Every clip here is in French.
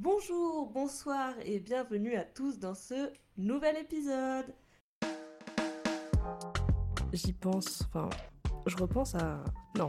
Bonjour, bonsoir et bienvenue à tous dans ce nouvel épisode. J'y pense, enfin, je repense à... Non,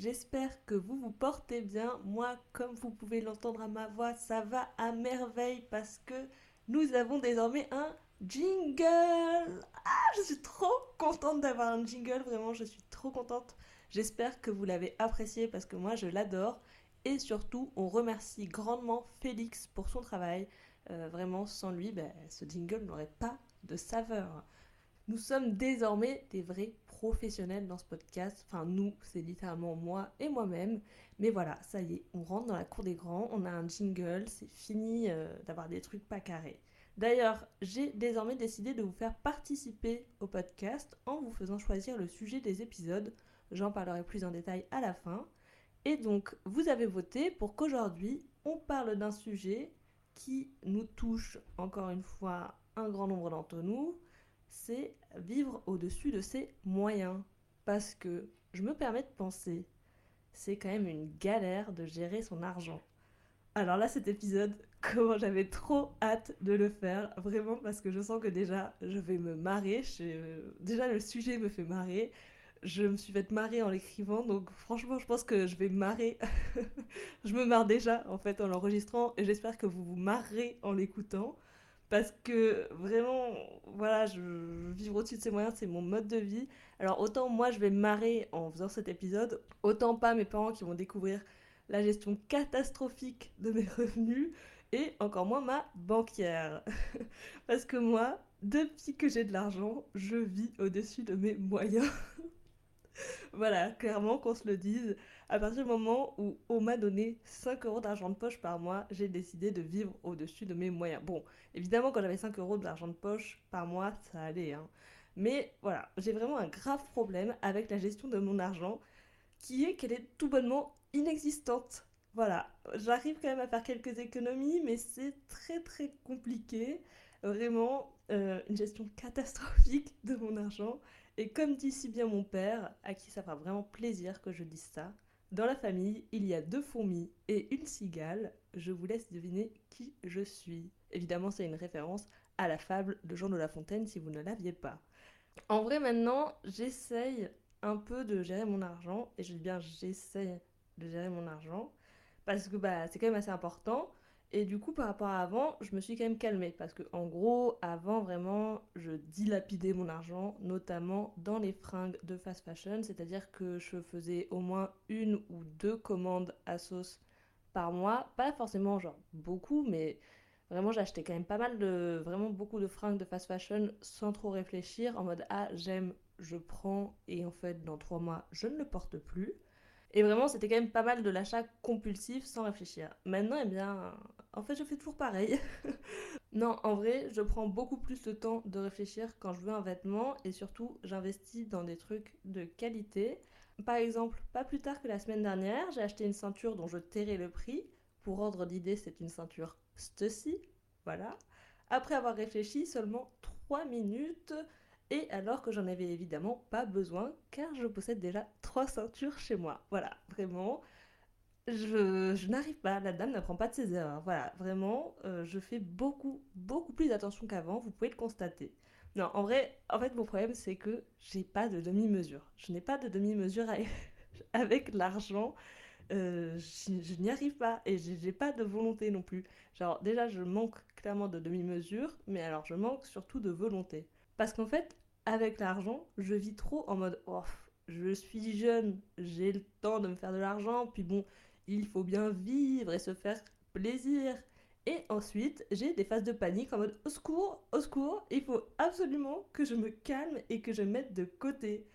J'espère que vous vous portez bien. Moi, comme vous pouvez l'entendre à ma voix, ça va à merveille parce que nous avons désormais un jingle. Ah, je suis trop contente d'avoir un jingle, vraiment, je suis trop contente. J'espère que vous l'avez apprécié parce que moi, je l'adore. Et surtout, on remercie grandement Félix pour son travail. Euh, vraiment, sans lui, ben, ce jingle n'aurait pas de saveur. Nous sommes désormais des vrais professionnels dans ce podcast. Enfin, nous, c'est littéralement moi et moi-même. Mais voilà, ça y est, on rentre dans la cour des grands, on a un jingle, c'est fini euh, d'avoir des trucs pas carrés. D'ailleurs, j'ai désormais décidé de vous faire participer au podcast en vous faisant choisir le sujet des épisodes. J'en parlerai plus en détail à la fin. Et donc, vous avez voté pour qu'aujourd'hui, on parle d'un sujet qui nous touche encore une fois un grand nombre d'entre nous, c'est vivre au-dessus de ses moyens. Parce que je me permets de penser, c'est quand même une galère de gérer son argent. Alors là, cet épisode, comment j'avais trop hâte de le faire, vraiment parce que je sens que déjà, je vais me marrer. Déjà, le sujet me fait marrer. Je me suis fait marrer en l'écrivant, donc franchement, je pense que je vais marrer. je me marre déjà en fait en l'enregistrant et j'espère que vous vous marrez en l'écoutant parce que vraiment, voilà, vivre au-dessus de ses moyens, c'est mon mode de vie. Alors autant moi je vais marrer en faisant cet épisode, autant pas mes parents qui vont découvrir la gestion catastrophique de mes revenus et encore moins ma banquière. Parce que moi, depuis que j'ai de l'argent, je vis au-dessus de mes moyens. voilà, clairement qu'on se le dise. À partir du moment où on m'a donné 5 euros d'argent de poche par mois, j'ai décidé de vivre au-dessus de mes moyens. Bon, évidemment, quand j'avais 5 euros d'argent de poche par mois, ça allait. Hein. Mais voilà, j'ai vraiment un grave problème avec la gestion de mon argent, qui est qu'elle est tout bonnement inexistante. Voilà, j'arrive quand même à faire quelques économies, mais c'est très très compliqué. Vraiment, euh, une gestion catastrophique de mon argent. Et comme dit si bien mon père, à qui ça fera vraiment plaisir que je dise ça, dans la famille, il y a deux fourmis et une cigale. Je vous laisse deviner qui je suis. Évidemment, c'est une référence à la fable de Jean de La Fontaine si vous ne l'aviez pas. En vrai, maintenant, j'essaye un peu de gérer mon argent. Et je dis bien j'essaye de gérer mon argent. Parce que bah, c'est quand même assez important. Et du coup, par rapport à avant, je me suis quand même calmée parce que, en gros, avant vraiment, je dilapidais mon argent, notamment dans les fringues de fast fashion, c'est-à-dire que je faisais au moins une ou deux commandes à sauce par mois, pas forcément genre beaucoup, mais vraiment j'achetais quand même pas mal de, vraiment beaucoup de fringues de fast fashion sans trop réfléchir, en mode ah j'aime, je prends et en fait dans trois mois je ne le porte plus. Et vraiment, c'était quand même pas mal de l'achat compulsif sans réfléchir. Maintenant, eh bien, en fait, je fais toujours pareil. non, en vrai, je prends beaucoup plus de temps de réfléchir quand je veux un vêtement et surtout, j'investis dans des trucs de qualité. Par exemple, pas plus tard que la semaine dernière, j'ai acheté une ceinture dont je tairai le prix. Pour ordre d'idée, c'est une ceinture Stussy. Voilà. Après avoir réfléchi seulement 3 minutes, et alors que j'en avais évidemment pas besoin car je possède déjà trois ceintures chez moi. Voilà, vraiment, je, n'arrive pas, la dame n'apprend pas de ses erreurs. Voilà, vraiment, euh, je fais beaucoup, beaucoup plus attention qu'avant, vous pouvez le constater. Non, en vrai, en fait, mon problème, c'est que j'ai pas de demi-mesure. Je n'ai pas de demi-mesure avec l'argent. Euh, je, n'y arrive pas et j'ai pas de volonté non plus. Genre, déjà, je manque clairement de demi-mesure, mais alors je manque surtout de volonté. Parce qu'en fait, avec l'argent, je vis trop en mode je suis jeune, j'ai le temps de me faire de l'argent, puis bon, il faut bien vivre et se faire plaisir. Et ensuite, j'ai des phases de panique en mode au secours, au secours, il faut absolument que je me calme et que je mette de côté.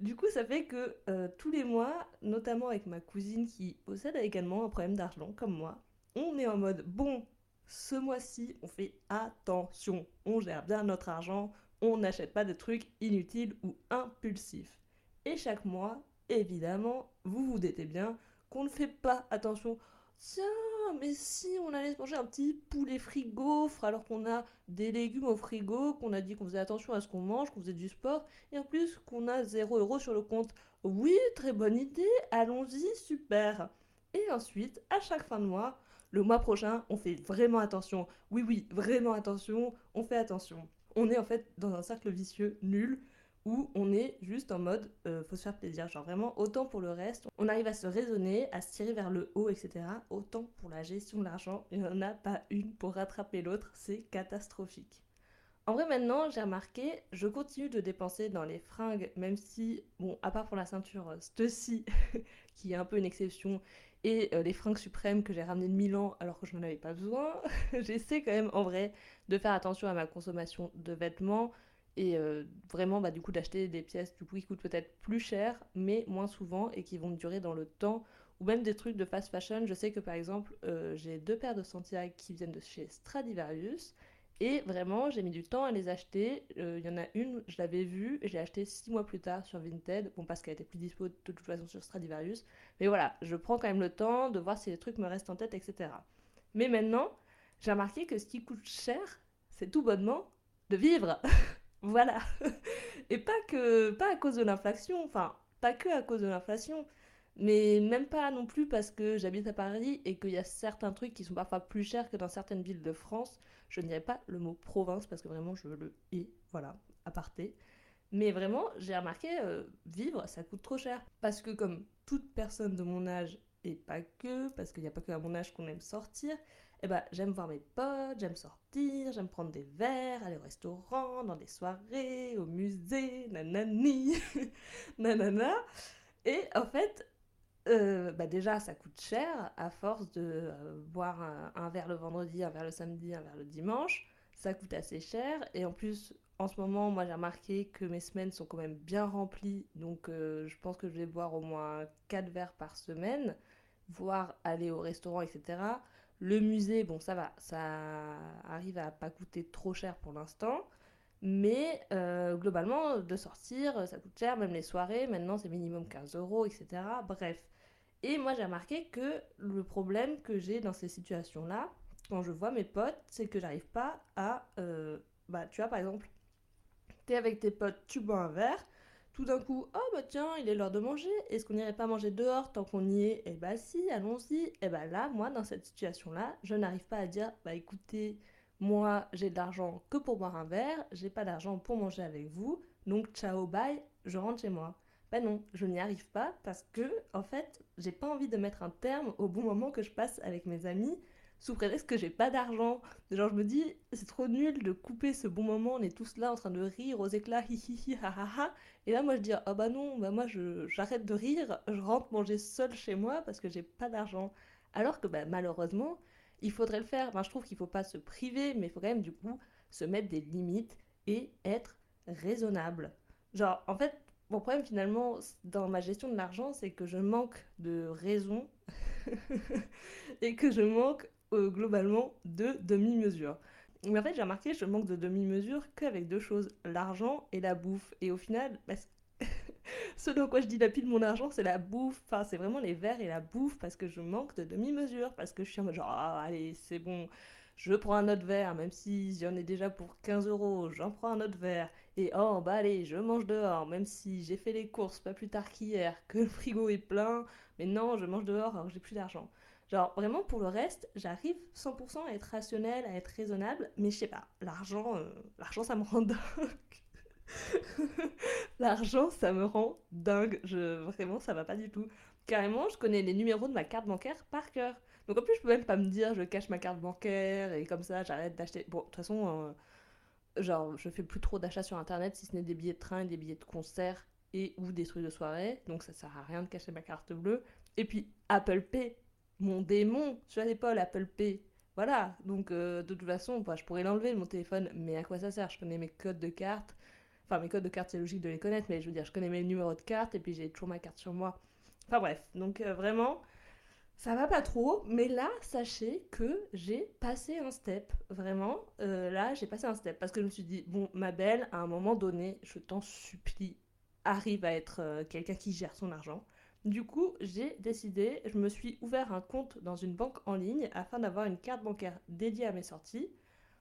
Du coup, ça fait que euh, tous les mois, notamment avec ma cousine qui possède également un problème d'argent comme moi, on est en mode bon, ce mois-ci, on fait attention, on gère bien notre argent, on n'achète pas de trucs inutiles ou impulsifs. Et chaque mois, évidemment, vous vous doutez bien qu'on ne fait pas attention. Tiens, mais si on allait manger un petit poulet frigo, alors qu'on a des légumes au frigo, qu'on a dit qu'on faisait attention à ce qu'on mange, qu'on faisait du sport, et en plus qu'on a 0 euros sur le compte. Oui, très bonne idée, allons-y, super. Et ensuite, à chaque fin de mois, le mois prochain, on fait vraiment attention. Oui, oui, vraiment attention, on fait attention. On est en fait dans un cercle vicieux nul où on est juste en mode euh, faut se faire plaisir. Genre vraiment, autant pour le reste, on arrive à se raisonner, à se tirer vers le haut, etc. Autant pour la gestion de l'argent, il n'y en a pas une pour rattraper l'autre, c'est catastrophique. En vrai, maintenant, j'ai remarqué, je continue de dépenser dans les fringues, même si, bon, à part pour la ceinture euh, Stussy, qui est un peu une exception, et euh, les fringues suprêmes que j'ai ramenées de Milan alors que je n'en avais pas besoin, j'essaie quand même, en vrai, de faire attention à ma consommation de vêtements et euh, vraiment, bah, du coup, d'acheter des pièces du coup, qui coûtent peut-être plus cher, mais moins souvent et qui vont durer dans le temps. Ou même des trucs de fast fashion. Je sais que par exemple, euh, j'ai deux paires de Santiago qui viennent de chez Stradivarius. Et vraiment, j'ai mis du temps à les acheter. Euh, il y en a une, je l'avais vue, j'ai acheté six mois plus tard sur Vinted. Bon, parce qu'elle était plus dispo de toute façon sur Stradivarius. Mais voilà, je prends quand même le temps de voir si les trucs me restent en tête, etc. Mais maintenant, j'ai remarqué que ce qui coûte cher, c'est tout bonnement de vivre. Voilà. Et pas que pas à cause de l'inflation, enfin, pas que à cause de l'inflation, mais même pas non plus parce que j'habite à Paris et qu'il y a certains trucs qui sont parfois plus chers que dans certaines villes de France. Je ne dirais pas le mot province parce que vraiment je le hais, voilà, à parté. Mais vraiment, j'ai remarqué, euh, vivre, ça coûte trop cher. Parce que comme toute personne de mon âge, et pas que, parce qu'il n'y a pas que à mon âge qu'on aime sortir, eh ben, j'aime voir mes potes, j'aime sortir, j'aime prendre des verres, aller au restaurant, dans des soirées, au musée, nanani, nanana. Et en fait, euh, bah déjà, ça coûte cher à force de euh, boire un, verre le vendredi, un verre le samedi, un verre le dimanche. Ça coûte assez cher. Et en plus, en ce moment, moi j'ai remarqué que mes semaines sont quand même bien remplies. Donc euh, je pense que je vais boire au moins 4 verres par semaine, voire aller au restaurant, etc. Le musée, bon, ça va, ça arrive à pas coûter trop cher pour l'instant. Mais globalement, de sortir, ça coûte cher, même les soirées, maintenant c'est minimum 15 euros, etc. Bref. Et moi j'ai remarqué que le problème que j'ai dans ces situations-là, quand je vois mes potes, c'est que j'arrive pas à... Euh, bah tu vois par exemple, t'es avec tes potes, tu bois un verre, tout d'un coup, oh bah tiens, il est l'heure de manger, est-ce qu'on n'irait pas manger dehors tant qu'on y est? Eh bah si, allons-y. Eh bah là, moi, dans cette situation-là, je n'arrive pas à dire, bah écoutez, moi, j'ai de l'argent que pour boire un verre, j'ai pas d'argent pour manger avec vous, donc ciao, bye, je rentre chez moi. Bah non, je n'y arrive pas parce que, en fait, j'ai pas envie de mettre un terme au bon moment que je passe avec mes amis sous prétexte que j'ai pas d'argent. Genre, je me dis, c'est trop nul de couper ce bon moment, on est tous là en train de rire aux éclats, hi hi hi, ha. Et là, moi, je dis, ah bah non, bah moi, j'arrête de rire, je rentre manger seul chez moi parce que j'ai pas d'argent. Alors que, bah, malheureusement, il faudrait le faire. Enfin, je trouve qu'il faut pas se priver, mais il faut quand même, du coup, se mettre des limites et être raisonnable. Genre, en fait, mon problème finalement dans ma gestion de l'argent, c'est que je manque de raison et que je manque euh, globalement de demi-mesure. Mais en fait, j'ai remarqué, je manque de demi-mesure qu'avec deux choses, l'argent et la bouffe. Et au final, bah, ce dans quoi je dilapide mon argent, c'est la bouffe. Enfin, c'est vraiment les verres et la bouffe parce que je manque de demi-mesure. Parce que je suis en mode genre, ah, allez, c'est bon, je prends un autre verre, même si j'en ai déjà pour 15 euros, j'en prends un autre verre. Oh, bah allez, je mange dehors, même si j'ai fait les courses pas plus tard qu'hier, que le frigo est plein. Mais non, je mange dehors alors que j'ai plus d'argent. Genre, vraiment, pour le reste, j'arrive 100% à être rationnel, à être raisonnable, mais je sais pas, l'argent, euh, l'argent, ça me rend dingue. l'argent, ça me rend dingue. Je, vraiment, ça va pas du tout. Carrément, je connais les numéros de ma carte bancaire par cœur. Donc en plus, je peux même pas me dire, je cache ma carte bancaire et comme ça, j'arrête d'acheter. Bon, de toute façon, euh, genre, je fais plus trop d'achats sur internet si ce n'est des billets de train et des billets de concert et ou des trucs de soirée. Donc ça sert à rien de cacher ma carte bleue. Et puis, Apple Pay, mon démon sur l'épaule Apple Pay. Voilà, donc euh, de toute façon, bah, je pourrais l'enlever mon téléphone, mais à quoi ça sert? Je connais mes codes de carte. Enfin, mes codes de carte, c'est logique de les connaître, mais je veux dire, je connais mes numéros de carte et puis j'ai toujours ma carte sur moi. Enfin bref, donc euh, vraiment, Ça va pas trop, mais là, sachez que j'ai passé un step, vraiment. Euh, là, j'ai passé un step parce que je me suis dit, bon, ma belle, à un moment donné, je t'en supplie, arrive à être euh, quelqu'un qui gère son argent. Du coup, j'ai décidé, je me suis ouvert un compte dans une banque en ligne afin d'avoir une carte bancaire dédiée à mes sorties.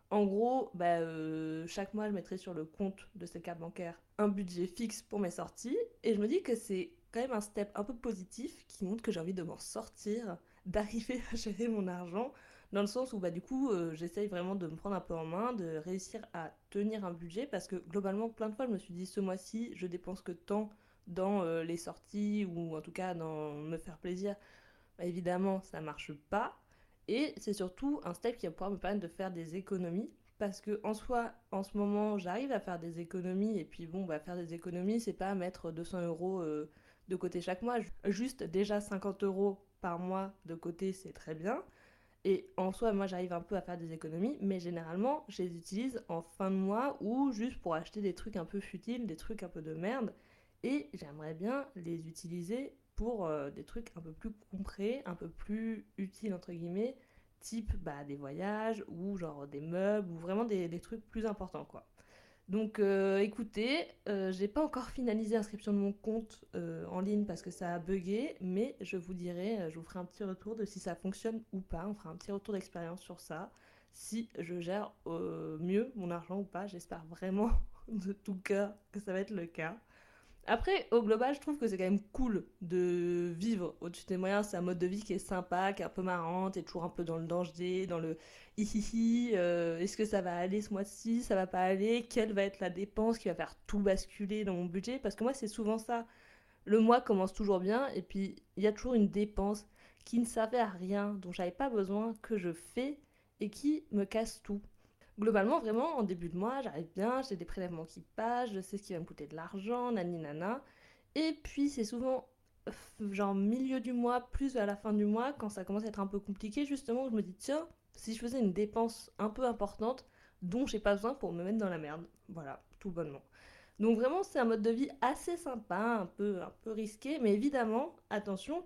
En gros, bah, euh, chaque mois, je mettrai sur le compte de cette carte bancaire un budget fixe pour mes sorties. Et je me dis que c'est quand même un step un peu positif qui montre que j'ai envie de m'en sortir, d'arriver à gérer mon argent, dans le sens où bah, du coup euh, j'essaye vraiment de me prendre un peu en main, de réussir à tenir un budget, parce que globalement plein de fois je me suis dit ce mois-ci je dépense que tant dans euh, les sorties ou en tout cas dans me faire plaisir. Bah, évidemment ça marche pas. Et c'est surtout un step qui va pouvoir me permettre de faire des économies parce que en soi, en ce moment, j'arrive à faire des économies et puis bon, bah faire des économies, c'est pas mettre 200 euros euh, de côté chaque mois. Juste déjà 50 euros par mois de côté, c'est très bien. Et en soi, moi, j'arrive un peu à faire des économies, mais généralement, je les utilise en fin de mois ou juste pour acheter des trucs un peu futiles, des trucs un peu de merde. Et j'aimerais bien les utiliser pour euh, des trucs un peu plus concrets, un peu plus utiles, entre guillemets, type bah, des voyages ou genre des meubles ou vraiment des, des trucs plus importants, quoi. Donc euh, écoutez, euh, j'ai pas encore finalisé l'inscription de mon compte euh, en ligne parce que ça a bugué, mais je vous dirai, je vous ferai un petit retour de si ça fonctionne ou pas. On fera un petit retour d'expérience sur ça, si je gère mieux mon argent ou pas. J'espère vraiment de tout cœur que ça va être le cas. Après, au global, je trouve que c'est quand même cool de vivre au-dessus des moyens. C'est un mode de vie qui est sympa, qui est un peu marrant. T'es toujours un peu dans le danger, dans le hihihi. Euh, Est-ce que ça va aller ce mois-ci Ça va pas aller Quelle va être la dépense qui va faire tout basculer dans mon budget? Parce que moi, c'est souvent ça. Le mois commence toujours bien et puis il y a toujours une dépense qui ne servait à rien, dont j'avais pas besoin, que je fais et qui me casse tout globalement, vraiment, en début de mois, j'arrive bien, j'ai des prélèvements qui passent, je sais ce qui va me coûter de l'argent, nani nana. Et puis, c'est souvent genre milieu du mois, plus à la fin du mois, quand ça commence à être un peu compliqué, justement, je me dis, tiens, si je faisais une dépense un peu importante dont j'ai pas besoin pour me mettre dans la merde. Voilà, tout bonnement. Donc vraiment, c'est un mode de vie assez sympa, un peu, un peu risqué, mais évidemment, attention,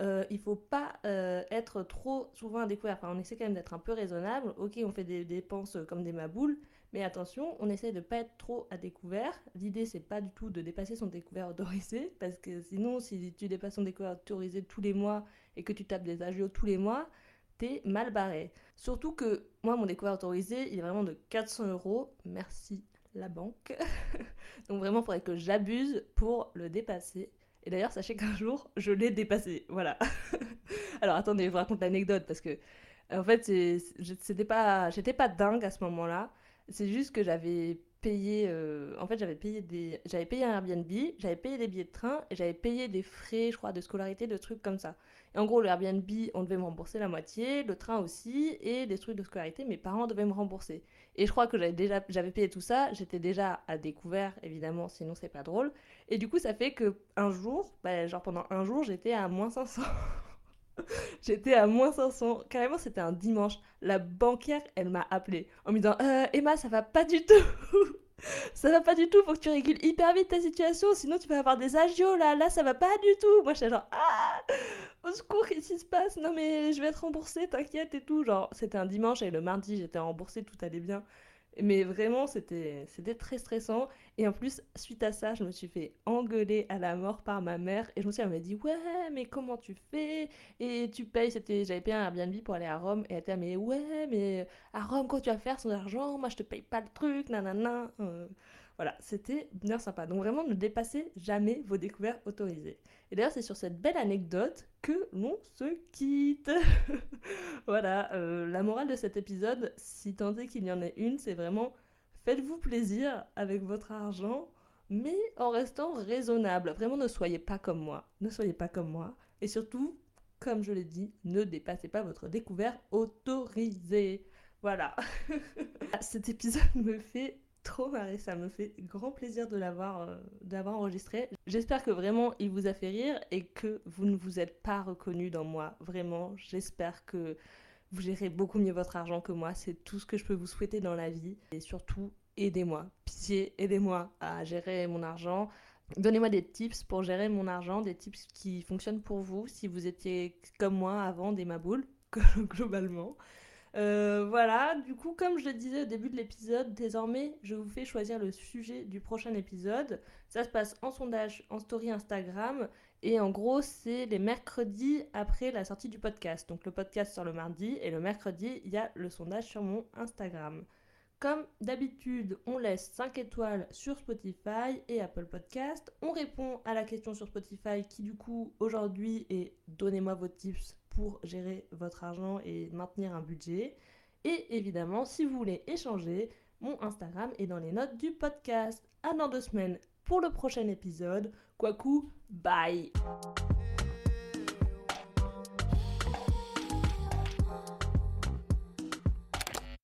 euh, il faut pas euh, être trop souvent à découvert. Enfin, on essaie quand même d'être un peu raisonnable. Ok, on fait des dépenses comme des maboules, mais attention, on essaie de pas être trop à découvert. L'idée, c'est pas du tout de dépasser son découvert autorisé, parce que sinon, si tu dépasses son découvert autorisé tous les mois et que tu tapes des agios tous les mois, t'es mal barré. Surtout que moi, mon découvert autorisé, il est vraiment de 400 euros. Merci la banque. Donc vraiment, il faudrait que j'abuse pour le dépasser. Et d'ailleurs, sachez qu'un jour, je l'ai dépassé. Voilà. Alors attendez, je vous raconte l'anecdote parce que, en fait, c'était pas, j'étais pas dingue à ce moment-là. C'est juste que j'avais payé, euh, en fait, j'avais payé des, j'avais payé un Airbnb, j'avais payé des billets de train et j'avais payé des frais, je crois, de scolarité, de trucs comme ça. Et en gros, le Airbnb, on devait me rembourser la moitié, le train aussi, et des trucs de scolarité, mes parents devaient me rembourser. Et je crois que j'avais déjà, payé tout ça, j'étais déjà à découvert, évidemment, sinon c'est pas drôle. Et du coup, ça fait que un jour, bah, genre pendant un jour, j'étais à moins 500. J'étais à moins 500. Carrément, c'était un dimanche. La banquière, elle m'a appelé en me disant euh, Emma, ça va pas du tout. ça va pas du tout. Faut que tu régules hyper vite ta situation. Sinon, tu vas avoir des agios là. Là, ça va pas du tout. Moi, j'étais genre Ah Au secours, qu'est-ce qui se passe? Non, mais je vais être remboursée, t'inquiète et tout. Genre, c'était un dimanche et le mardi, j'étais remboursée, tout allait bien. Mais vraiment, c'était très stressant. Et en plus, suite à ça, je me suis fait engueuler à la mort par ma mère. Et je me suis elle dit, ouais, mais comment tu fais? Et tu payes, j'avais payé un Airbnb pour aller à Rome. Et elle était, mais ouais, mais à Rome, quand tu vas faire son argent? Moi, je te paye pas le truc, nanana. Euh, voilà, c'était bien sympa. Donc vraiment, ne dépassez jamais vos découvertes autorisées. Et d'ailleurs, c'est sur cette belle anecdote que l'on se quitte. voilà, euh, la morale de cet épisode, si tant est qu'il y en ait une, c'est vraiment faites-vous plaisir avec votre argent, mais en restant raisonnable. Vraiment, ne soyez pas comme moi. Ne soyez pas comme moi. Et surtout, comme je l'ai dit, ne dépassez pas votre découverte autorisée. Voilà. Cet épisode me fait trop marré, ça me fait grand plaisir de l'avoir euh, enregistré. J'espère que vraiment il vous a fait rire et que vous ne vous êtes pas reconnu dans moi. Vraiment, j'espère que vous gérez beaucoup mieux votre argent que moi. C'est tout ce que je peux vous souhaiter dans la vie. Et surtout, aidez-moi. Pitié, aidez-moi à gérer mon argent. Donnez-moi des tips pour gérer mon argent, des tips qui fonctionnent pour vous si vous étiez comme moi avant des maboules, globalement. Euh, voilà, du coup, comme je le disais au début de l'épisode, désormais, je vous fais choisir le sujet du prochain épisode. Ça se passe en sondage, en story Instagram. Et en gros, c'est les mercredis après la sortie du podcast. Donc le podcast sort le mardi et le mercredi, il y a le sondage sur mon Instagram. Comme d'habitude, on laisse 5 étoiles sur Spotify et Apple Podcast. On répond à la question sur Spotify qui du coup aujourd'hui est donnez-moi vos tips pour gérer votre argent et maintenir un budget. Et évidemment, si vous voulez échanger, mon Instagram est dans les notes du podcast. À dans deux semaines pour le prochain épisode. Kwaku, bye